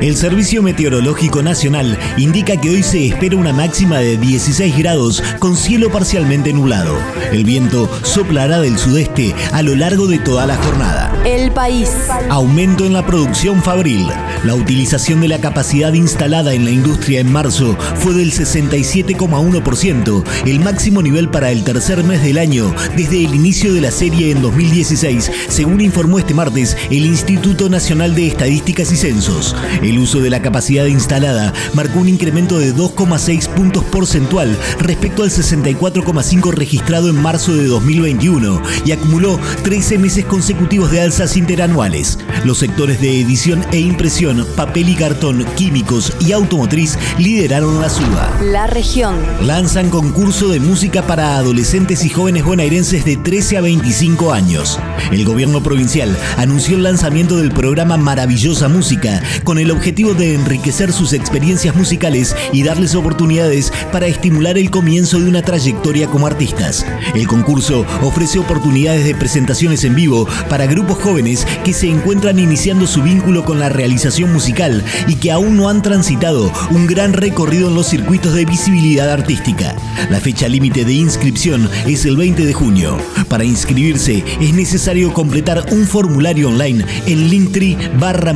El Servicio Meteorológico Nacional indica que hoy se espera una máxima de 16 grados con cielo parcialmente nublado. El viento soplará del sudeste a lo largo de toda la jornada. El país. Aumento en la producción fabril. La utilización de la capacidad instalada en la industria en marzo fue del 67,1%, el máximo nivel para el tercer mes del año desde el inicio de la serie en 2016, según informó este martes el Instituto Nacional de Estadísticas y Censos. El uso de la capacidad instalada marcó un incremento de 2,6 puntos porcentual respecto al 64,5 registrado en marzo de 2021 y acumuló 13 meses consecutivos de alzas interanuales. Los sectores de edición e impresión papel y cartón, químicos y automotriz lideraron la suba. La región. Lanzan concurso de música para adolescentes y jóvenes bonaerenses de 13 a 25 años. El gobierno provincial anunció el lanzamiento del programa Maravillosa Música con el objetivo de enriquecer sus experiencias musicales y darles oportunidades para estimular el comienzo de una trayectoria como artistas. El concurso ofrece oportunidades de presentaciones en vivo para grupos jóvenes que se encuentran iniciando su vínculo con la realización musical y que aún no han transitado un gran recorrido en los circuitos de visibilidad artística. La fecha límite de inscripción es el 20 de junio. Para inscribirse es necesario completar un formulario online en linktree barra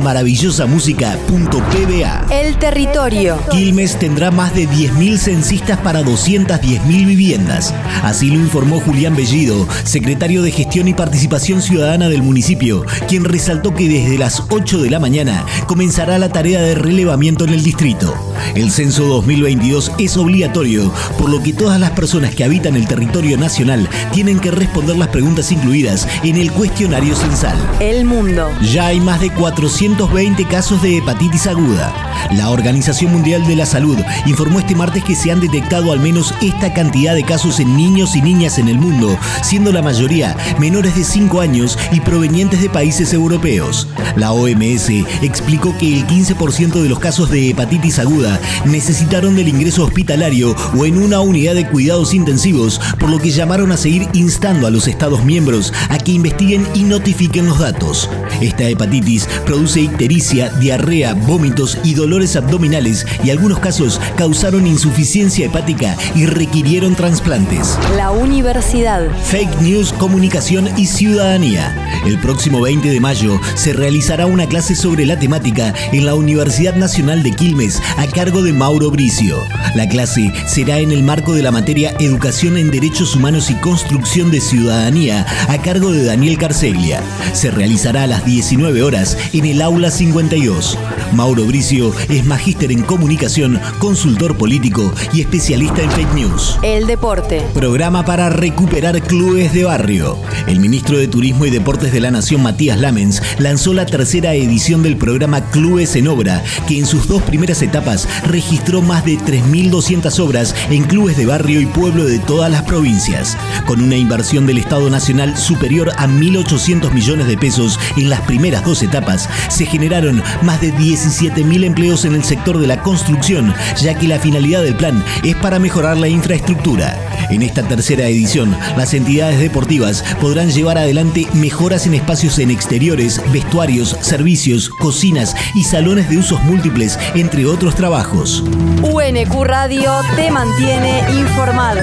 El territorio. Quilmes tendrá más de 10.000 censistas para 210.000 viviendas. Así lo informó Julián Bellido, secretario de Gestión y Participación Ciudadana del municipio, quien resaltó que desde las 8 de la mañana comenzará la tarea de relevamiento en el distrito. El censo 2022 es obligatorio, por lo que todas las personas que habitan el territorio nacional tienen que responder las preguntas incluidas en el cuestionario censal. El mundo. Ya hay más de 420 casos de hepatitis aguda. La Organización Mundial de la Salud informó este martes que se han detectado al menos esta cantidad de casos en niños y niñas en el mundo, siendo la mayoría menores de 5 años y provenientes de países europeos. La OMS explicó que el 15% de los casos de hepatitis aguda necesitaron del ingreso hospitalario o en una unidad de cuidados intensivos, por lo que llamaron a seguir instando a los Estados miembros a que investiguen y notifiquen los datos. Esta hepatitis produce ictericia, diarrea, vómitos y dolores abdominales y algunos casos causaron insuficiencia hepática y requirieron trasplantes. La universidad. Fake News, Comunicación y Ciudadanía. El próximo 20 de mayo se realizará una clase sobre la temática en la Universidad Nacional de Quilmes a cargo de Mauro Bricio. La clase será en el marco de la materia Educación en Derechos Humanos y Construcción de Ciudadanía a cargo de Daniel Carceglia. Se realizará a las 19 horas en el aula 52. Mauro Bricio es magíster en comunicación, consultor político y especialista en fake news. El deporte. Programa para recuperar clubes de barrio. El ministro de Turismo y Deportes de la Nación, Matías Lamens, lanzó la tercera edición del programa Clubes en Obra, que en sus dos primeras etapas registró más de 3.200 obras en clubes de barrio y pueblo de todas las provincias. Con una inversión del Estado Nacional superior a 1.800 millones de pesos en las primeras dos etapas, se generaron más de 17.000 empleos en el sector de la construcción, ya que la finalidad del plan es para mejorar la infraestructura. En esta tercera edición, las entidades deportivas podrán llevar adelante mejoras en espacios en exteriores, vestuarios, servicios, cocinas y salones de usos múltiples, entre otros trabajos. UNQ Radio te mantiene informado.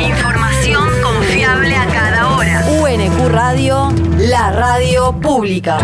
Información confiable a cada hora. UNQ Radio, la radio pública.